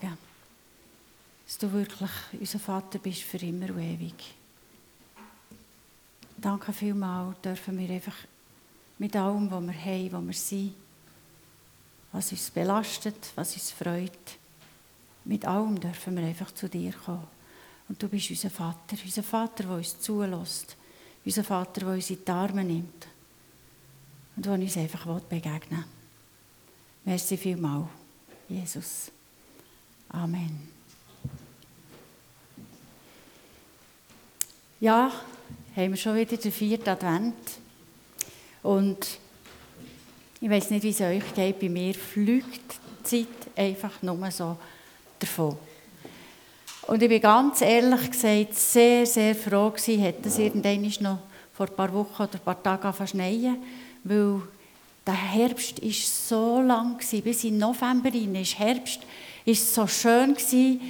dass du wirklich unser Vater bist für immer und ewig. Danke vielmals, dürfen wir einfach mit allem, was wir haben, was wir sind, was uns belastet, was uns freut, mit allem dürfen wir einfach zu dir kommen. Und du bist unser Vater, unser Vater, der uns zulässt, unser Vater, der uns in die Arme nimmt und der uns einfach begegnen will. Merci vielmals, Jesus. Amen. Ja, haben wir schon wieder den vierten Advent. Und ich weiß nicht, wie es euch geht. Bei mir fliegt die Zeit einfach nur so davon. Und ich bin ganz ehrlich gesagt sehr, sehr froh gewesen, hätte es irgendwann noch vor ein paar Wochen oder ein paar Tagen verschneien, weil der Herbst ist so lang gewesen, bis in November rein ist Herbst, ist so schön gewesen.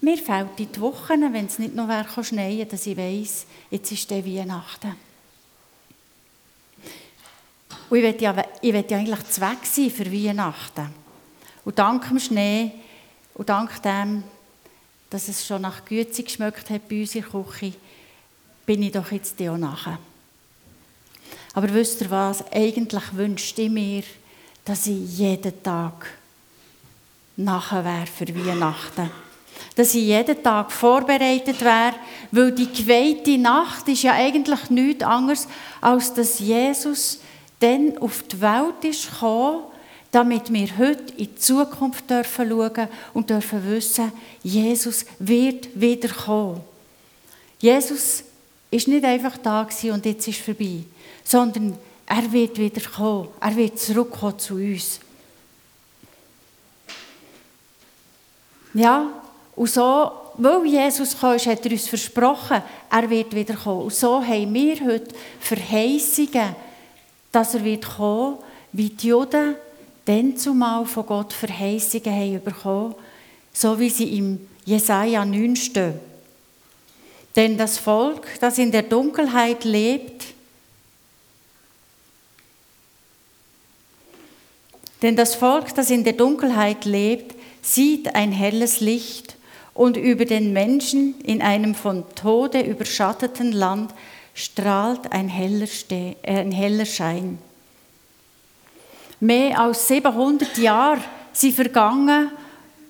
Mir fehlt die Wochen, wenn es nicht noch wäre, schneien, dass ich weiss, jetzt ist der Weihnachten. Und ich will ja, ich will ja eigentlich zweck sein für Weihnachten. Und dank dem Schnee und dank dem, dass es schon nach Güte geschmeckt hat bei uns in der Küche, bin ich doch jetzt auch nachher. Aber wisst ihr was? Eigentlich wünschte ich mir, dass ich jeden Tag nachher wäre für Weihnachten. Dass ich jeden Tag vorbereitet wäre, weil die geweihte Nacht ist ja eigentlich nichts anderes, als dass Jesus dann auf die Welt ist gekommen, damit wir heute in die Zukunft dürfen schauen und dürfen wissen, Jesus wird wieder kommen. Jesus ist nicht einfach da und jetzt ist vorbei, sondern er wird wieder kommen. Er wird zurückkommen zu uns. Ja, und so, weil Jesus gekommen ist, hat er uns versprochen, er wird wieder kommen. Und so haben wir heute Verheißungen, dass er wird kommen, wie die Juden dann zumal von Gott Verheißungen haben bekommen, so wie sie im Jesaja 9 stehen. Denn das Volk, das in der Dunkelheit lebt, denn das Volk, das in der Dunkelheit lebt, sieht ein helles Licht und über den Menschen in einem von Tode überschatteten Land strahlt ein heller, Ste äh, ein heller Schein. Mehr als 700 Jahre sind vergangen,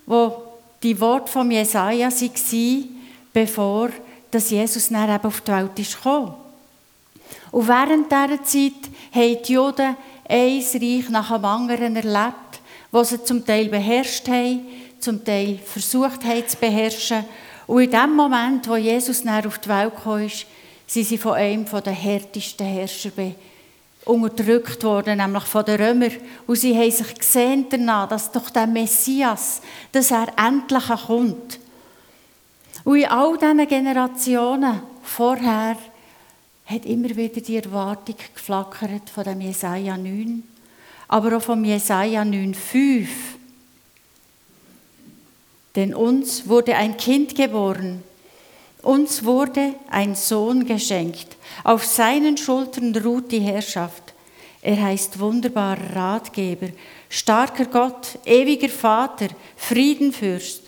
wo die Worte von Jesaja waren, bevor dass Jesus dann eben auf die Welt gekommen. Und während dieser Zeit haben die Juden ein Reich nach dem anderen erlebt, das sie zum Teil beherrscht haben, zum Teil versucht haben zu beherrschen. Und in dem Moment, wo Jesus dann auf die Welt kam, sind sie von einem der härtesten Herrscher unterdrückt worden, nämlich von den Römern. Und sie haben sich gesehen danach, dass doch der Messias, dass er endlich kommt. Und in all diesen Generationen vorher hat immer wieder die Erwartung geflackert von dem Jesaja 9, aber auch vom Jesaja 9,5. Denn uns wurde ein Kind geboren, uns wurde ein Sohn geschenkt. Auf seinen Schultern ruht die Herrschaft. Er heißt wunderbarer Ratgeber, starker Gott, ewiger Vater, Friedenfürst.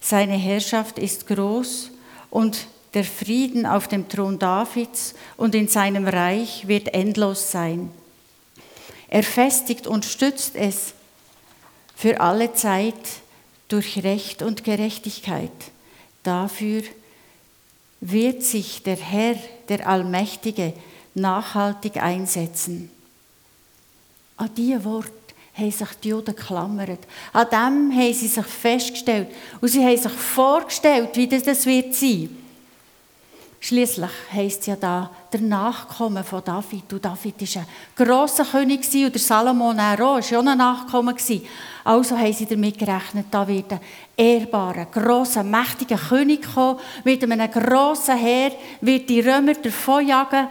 Seine Herrschaft ist groß und der Frieden auf dem Thron Davids und in seinem Reich wird endlos sein. Er festigt und stützt es für alle Zeit durch Recht und Gerechtigkeit. Dafür wird sich der Herr, der Allmächtige, nachhaltig einsetzen. An diese Worte haben sich die Juden geklammert. An dem haben sie sich festgestellt. Und sie haben sich vorgestellt, wie das wird sein. Schließlich heisst es ja da, der Nachkomme von David. Und David war ein grosser König und der Salomon auch, war ja auch ein Nachkomme. Also haben sie damit gerechnet, da wird ein ehrbarer, grosser, mächtiger König kommen, mit einem grossen Heer, wird die Römer davonjagen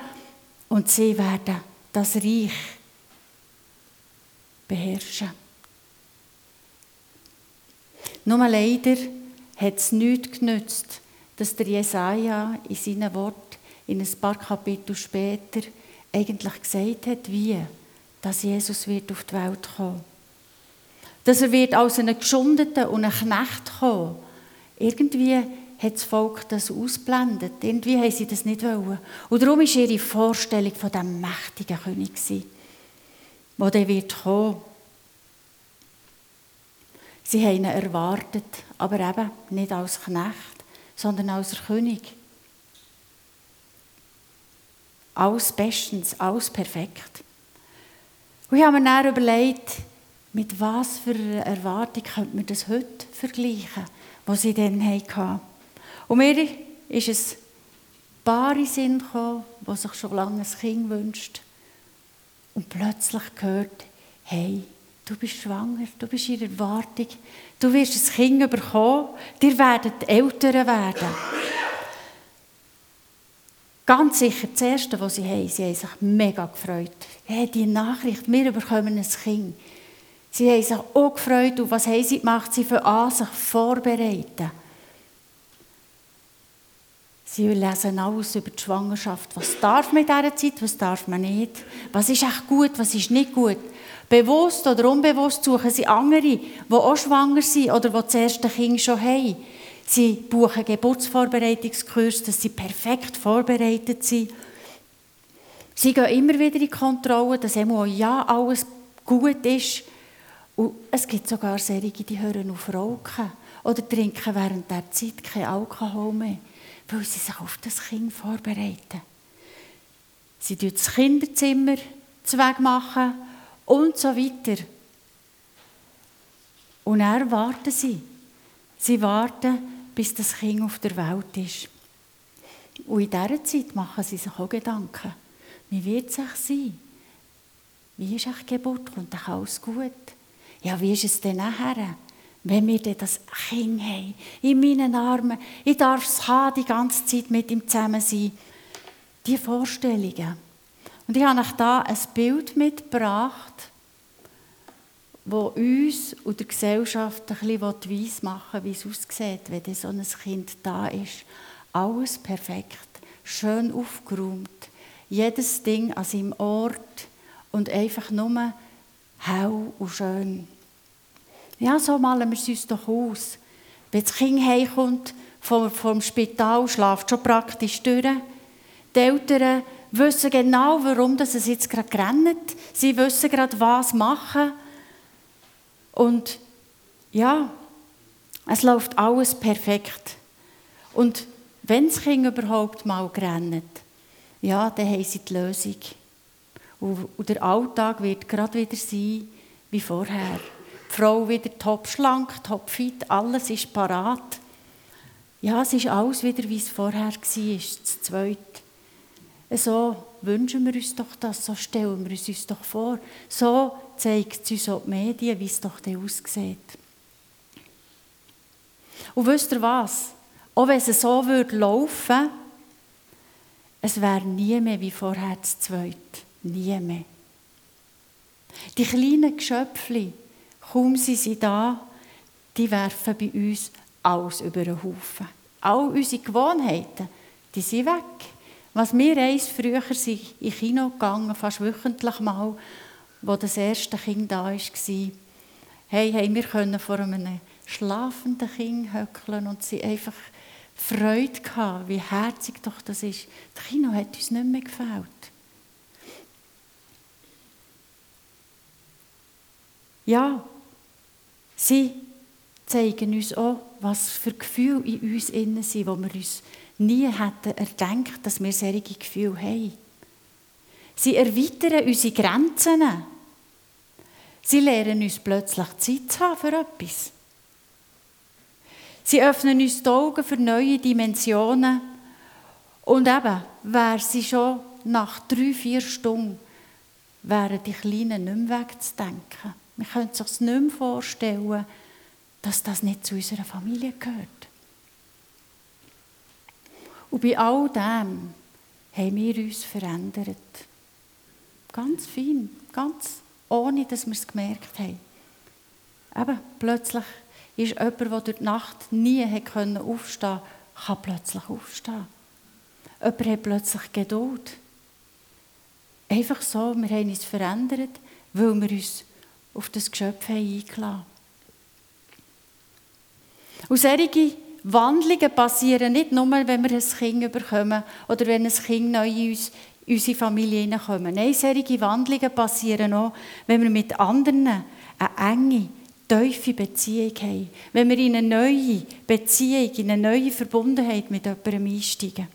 und sie werden das Reich beherrschen. Nur leider hat es nichts genützt, dass der Jesaja in seinen Worten in ein paar Kapitel später eigentlich gesagt hat, wie dass Jesus wird auf die Welt kommen. dass er wird als ein Geschundeten und ein Knecht kommen. Irgendwie hat das Volk das ausblendet. Irgendwie haben sie das nicht wollen. Und darum war ihre Vorstellung von dem mächtigen König, der dann wird kommen. Sie haben ihn erwartet, aber eben nicht als Knecht, sondern als König. Alles bestens, alles perfekt. Und ich habe mir dann überlegt, mit was für einer Erwartung könnte man das heute vergleichen, was sie dann hatten. Und mir ist es Paar in Sinn gekommen, die sich schon lange ein Kind wünscht und plötzlich gehört, hey, du bist schwanger, du bist in Erwartung, du wirst ein Kind bekommen, dir werden Eltern werden. Ganz sicher das Erste, was sie haben, sie haben sich mega gefreut. Hey, die Nachricht, wir bekommen ein Kind. Sie haben sich auch gefreut und was haben sie gemacht? Sie für an sich vorbereiten. Sie lesen alles über die Schwangerschaft. Was darf man in dieser Zeit, was darf man nicht? Was ist echt gut, was ist nicht gut? Bewusst oder unbewusst suchen sie andere, die auch schwanger sind oder die das erste Kind schon haben. Sie buchen Geburtsvorbereitungskurse, dass sie perfekt vorbereitet sind. Sie gehen immer wieder in Kontrolle, dass immer ja alles gut ist. Und es gibt sogar solche, die hören auf Rauchen oder trinken während der Zeit kein Alkohol mehr weil sie sich auf das Kind vorbereiten. Sie machen das Kinderzimmer zweck machen und so weiter. Und er warten sie. Sie warten, bis das Kind auf der Welt ist. Und in dieser Zeit machen sie sich auch Gedanken. Wie wird es sein? Wie ist die Geburt? Kommt alles gut? Ja, wie ist es denn nachher? Wenn wir das Kind haben, in meinen Armen, ich darf es haben, die ganze Zeit mit ihm zusammen sein. Die Vorstellungen. Und ich habe euch da ein Bild mitgebracht, das uns und der Gesellschaft ein bisschen weiss machen wie es aussieht, wenn so ein Kind da ist. Alles perfekt, schön aufgeräumt, jedes Ding an seinem Ort und einfach nur hell und schön. Ja, so malen wir es uns doch aus. Wenn das Kind heimkommt vom, vom Spital, schlaft schon praktisch durch. Die Eltern wissen genau, warum es jetzt gerade rennt. Sie wissen gerade, was machen. Und ja, es läuft alles perfekt. Und wenn das Kind überhaupt mal rennt, ja, dann haben sie die Lösung. Und der Alltag wird gerade wieder sein wie vorher. Frau wieder top schlank, top fit, alles ist parat. Ja, es ist alles wieder, wie es vorher war, das Zweite. So wünschen wir uns doch das, so stellen wir es uns doch vor. So zeigt es uns auch die Medien, wie es doch dann aussieht. Und wisst ihr was? Auch wenn es so würde laufen, es wäre nie mehr wie vorher das Zweite. Nie mehr. Die kleinen Geschöpfe, kaum sind sie da, die werfen bei uns alles über den Haufen. All unsere Gewohnheiten, die sind weg. Was wir eins früher sind in Kino gegangen, fast wöchentlich mal, wo das erste Kind da war, hey, hey, wir können vor einem schlafenden Kind höckeln und sie einfach Freude gehabt, wie herzig doch das ist. Das Kino hat uns nicht mehr gefällt. Ja, Sie zeigen uns auch, was für Gefühle in uns innen sind, wo wir uns nie hätten erdenkt, dass wir solche Gefühle haben. Sie erweitern unsere Grenzen. Sie lehren uns plötzlich Zeit zu haben für etwas. Sie öffnen uns die Augen für neue Dimensionen. Und eben, wäre sie schon nach drei, vier Stunden, wären die Kleinen nicht mehr wegzudenken. Man könnte sich nicht mehr vorstellen, dass das nicht zu unserer Familie gehört. Und bei all dem haben wir uns verändert. Ganz fein, ganz ohne, dass wir es gemerkt haben. Eben, plötzlich ist jemand, der durch die Nacht nie aufstehen konnte, kann plötzlich aufstehen. Jemand hat plötzlich Geduld. Einfach so, wir haben uns verändert, weil wir uns auf das Geschöpf eingeladen Und solche Wandlungen passieren nicht nur, wenn wir ein Kind bekommen oder wenn ein Kind neu in, uns, unsere Familie hineinkommt. Nein, solche Wandlungen passieren auch, wenn wir mit anderen eine enge, tiefe Beziehung haben. Wenn wir in eine neue Beziehung, in eine neue Verbundenheit mit jemandem einsteigen.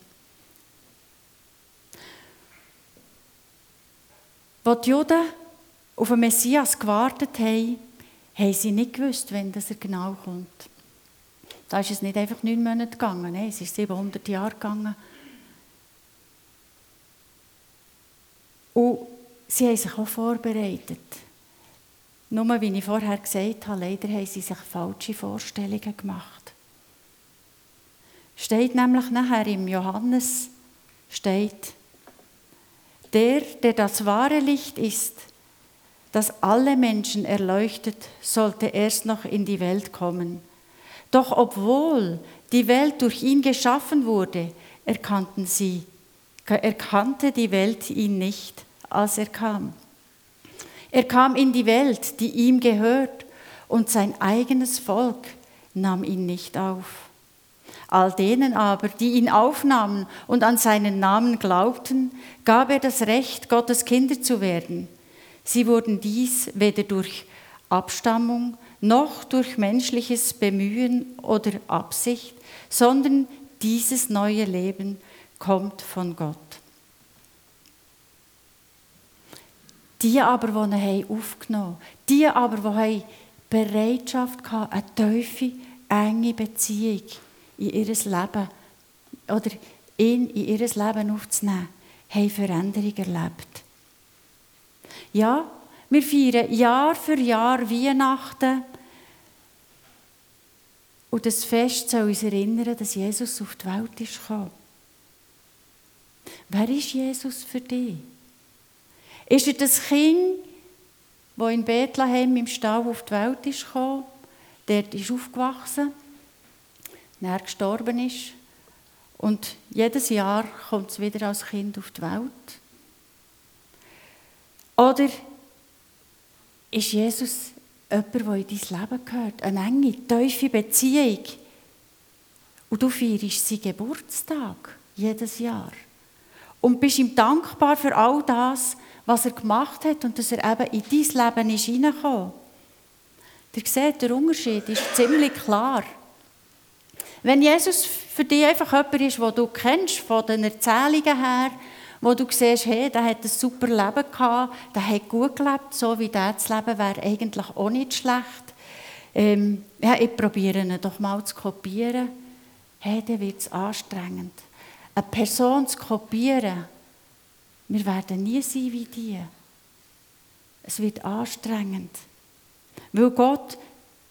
Als die Juden auf den Messias gewartet haben, haben sie nicht gewusst, wann er genau kommt. Da ist es nicht einfach neun Monate gegangen, es ist 700 Jahre gegangen. Und sie haben sich auch vorbereitet. Nur, wie ich vorher gesagt habe, leider haben sie sich falsche Vorstellungen gemacht. Steht nämlich nachher im Johannes, steht, der, der das wahre Licht ist, das alle Menschen erleuchtet, sollte erst noch in die Welt kommen. Doch obwohl die Welt durch ihn geschaffen wurde, erkannten sie, erkannte die Welt ihn nicht, als er kam. Er kam in die Welt, die ihm gehört, und sein eigenes Volk nahm ihn nicht auf. All denen aber, die ihn aufnahmen und an seinen Namen glaubten, gab er das Recht, Gottes Kinder zu werden – Sie wurden dies weder durch Abstammung noch durch menschliches Bemühen oder Absicht, sondern dieses neue Leben kommt von Gott. Die aber, die ihn aufgenommen haben, die aber, die Bereitschaft hatten, eine tiefe, enge Beziehung in ihr Leben oder ihn in ihr Leben aufzunehmen, haben Veränderung erlebt. Ja, wir feiern Jahr für Jahr Weihnachten. Und das Fest soll uns erinnern, dass Jesus auf die Welt ist gekommen. Wer ist Jesus für dich? Ist er das Kind, das in Bethlehem im Stall auf die Welt ist gekommen, dort ist aufgewachsen, dann gestorben ist und jedes Jahr kommt es wieder als Kind auf die Welt? Oder ist Jesus jemand, der in dein Leben gehört? Eine enge, tiefe Beziehung. Und du feierst seinen Geburtstag jedes Jahr. Und bist ihm dankbar für all das, was er gemacht hat und dass er eben in dein Leben ist hineingekommen. Ihr seht, der Unterschied ist ziemlich klar. Wenn Jesus für dich einfach jemand ist, den du kennst, von den Erzählungen her, wo du siehst, hey, der hat ein super Leben gehabt, der hat gut gelebt, so wie der zu leben wäre eigentlich auch nicht schlecht. Ähm, ja, ich probiere ihn doch mal zu kopieren. Hey, dann wird es anstrengend. Eine Person zu kopieren, wir werden nie sein wie die. Es wird anstrengend. Weil Gott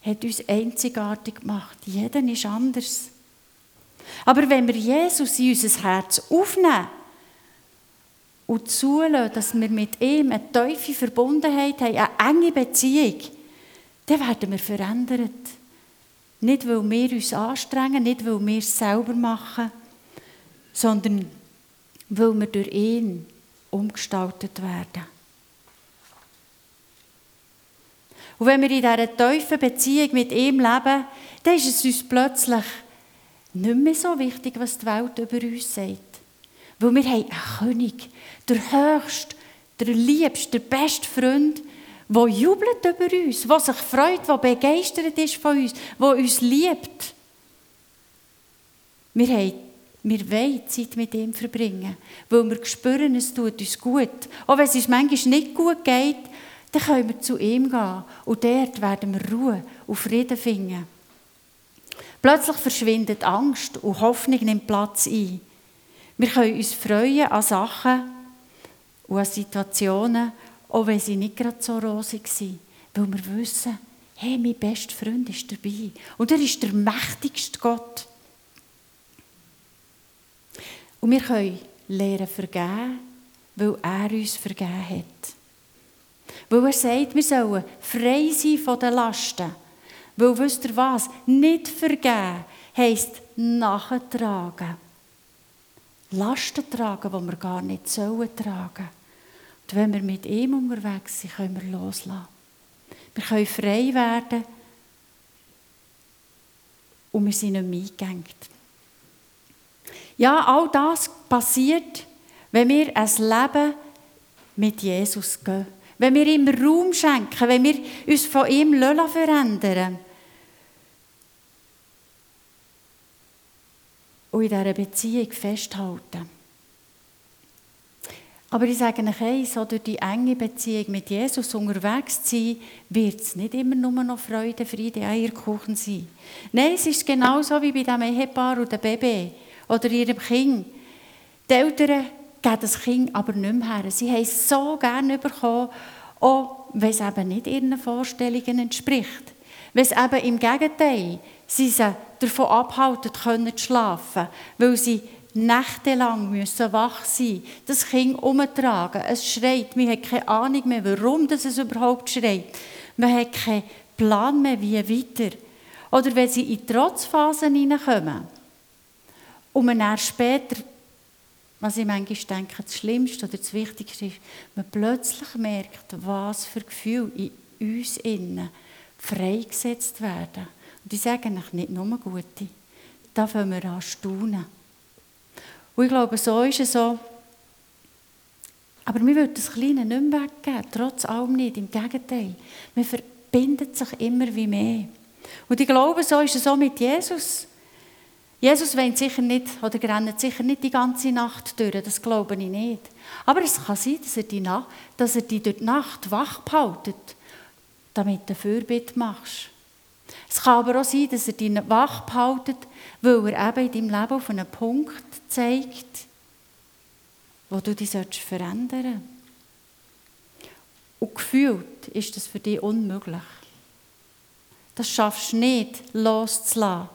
hat uns einzigartig gemacht. Jeder ist anders. Aber wenn wir Jesus in unser Herz aufnehmen, und zulassen, dass wir mit ihm eine tiefe Verbundenheit haben, eine enge Beziehung, dann werden wir verändert. Nicht, weil wir uns anstrengen, nicht, weil wir es selber machen, sondern weil wir durch ihn umgestaltet werden. Und wenn wir in dieser tiefen Beziehung mit ihm leben, dann ist es uns plötzlich nicht mehr so wichtig, was die Welt über uns sagt. Weil wir haben einen König, der höchste, der liebste, der beste Freund, der jubelt über uns, der sich freut, der begeistert ist von uns, der uns liebt. Wir, haben, wir wollen Zeit mit ihm verbringen, weil wir spüren, es tut uns gut. Auch wenn es uns manchmal nicht gut geht, dann können wir zu ihm gehen und dort werden wir Ruhe und Frieden finden. Plötzlich verschwindet Angst und Hoffnung nimmt Platz ein. Wir können uns freuen an Sachen und an Situationen, auch wenn sie nicht gerade so rosig sind, weil wir wissen, hey, mein bester Freund ist dabei und er ist der mächtigste Gott. Und wir können lernen vergeben, weil er uns vergeben hat. Weil er sagt, wir sollen frei sein von den Lasten. Weil, wisst ihr was? Nicht vergeben heisst nachtragen. Lasten tragen, die wir gar nicht sollen tragen. Und wenn wir mit ihm unterwegs sind, können wir loslassen. Wir können frei werden und wir sind nicht mehr eingegangen. Ja, all das passiert, wenn wir ein Leben mit Jesus gehen. Wenn wir ihm Raum schenken, wenn wir uns von ihm verändern und in dieser Beziehung festhalten. Aber ich sage euch eins, so durch die enge Beziehung mit Jesus unterwegs zu sein, wird es nicht immer nur noch Freude, Friede, Eierkuchen sein. Nein, es ist genauso wie bei dem Ehepaar oder dem Baby oder ihrem Kind. Die Eltern geben das Kind aber nicht mehr her. Sie haben es so gerne bekommen, auch wenn es eben nicht ihren Vorstellungen entspricht. Wenn es eben im Gegenteil sie sie davon abhalten können zu schlafen, weil sie nächtelang müssen wach sein, das Kind umtragen. Es schreit, man hat keine Ahnung mehr, warum das es überhaupt schreit. Man hat keinen Plan mehr, wie weiter. Oder wenn sie in Trotzphasen hineinkommen und man dann später, was ich manchmal denke, das Schlimmste oder das Wichtigste ist, man plötzlich merkt, was für Gefühle in uns innen freigesetzt werden. Und ich sage eigentlich nicht nur gute. Da fangen wir an staunen. Und ich glaube, so ist es so. Aber wir würden das Kleine nicht mehr weggeben, trotz allem nicht. Im Gegenteil, man verbindet sich immer wie mehr. Und ich glaube, so ist es so mit Jesus. Jesus weint sicher nicht oder rennt sicher nicht die ganze Nacht durch, das glaube ich nicht. Aber es kann sein, dass er die, Nacht, dass er die durch die Nacht wach behaltet, damit du Fürbitte machst. Es kann aber auch sein, dass er dich wach behaltet, weil er eben in deinem Leben auf einen Punkt zeigt, wo du dich verändern sollst. Und gefühlt ist das für dich unmöglich. Das schaffst du nicht, loszulassen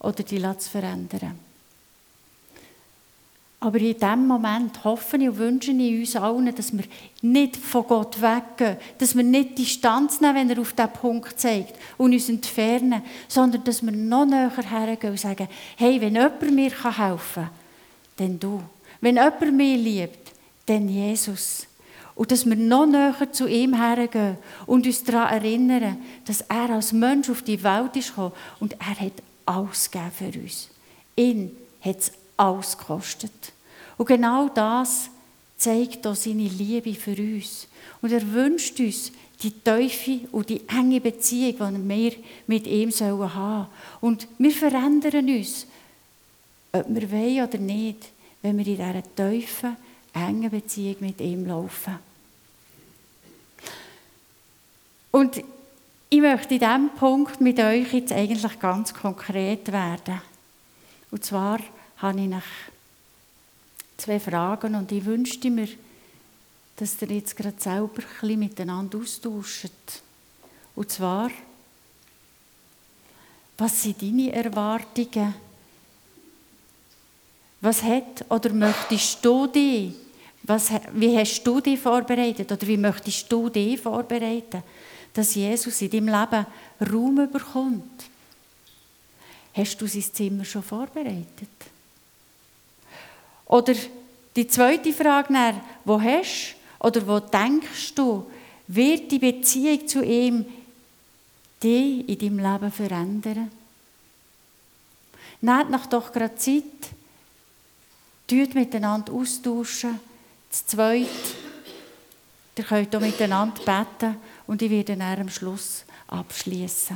oder dich zu verändern. Aber in diesem Moment hoffe ich und wünsche ich uns allen, dass wir nicht von Gott weggehen, dass wir nicht Distanz nehmen, wenn er auf diesen Punkt zeigt und uns entfernen, sondern dass wir noch näher hergehen und sagen, hey, wenn jemand mir helfen kann, dann du. Wenn jemand mich liebt, dann Jesus. Und dass wir noch näher zu ihm hergehen und uns daran erinnern, dass er als Mensch auf die Welt ist und er hat alles gegeben für uns. Ihn hat es alles gekostet. Und genau das zeigt auch seine Liebe für uns. Und er wünscht uns die tiefe und die enge Beziehung, die wir mit ihm haben sollen. Und wir verändern uns, ob wir wollen oder nicht, wenn wir in dieser tiefen, engen Beziehung mit ihm laufen. Und ich möchte in diesem Punkt mit euch jetzt eigentlich ganz konkret werden. Und zwar habe ich noch zwei Fragen und ich wünschte mir, dass ihr jetzt gerade selber ein miteinander austauscht. Und zwar, was sind deine Erwartungen? Was hat oder möchtest du dich, was, wie hast du dich vorbereitet oder wie möchtest du dich vorbereiten, dass Jesus in deinem Leben Raum bekommt? Hast du sein Zimmer schon vorbereitet? Oder die zweite Frage nach, wo hast oder wo denkst du, wird die Beziehung zu ihm dich in deinem Leben verändern? Nehmt noch doch gerade Zeit, tut miteinander austauschen. Das Zweite, ihr könnt auch miteinander beten und ich werde dann am Schluss abschließen.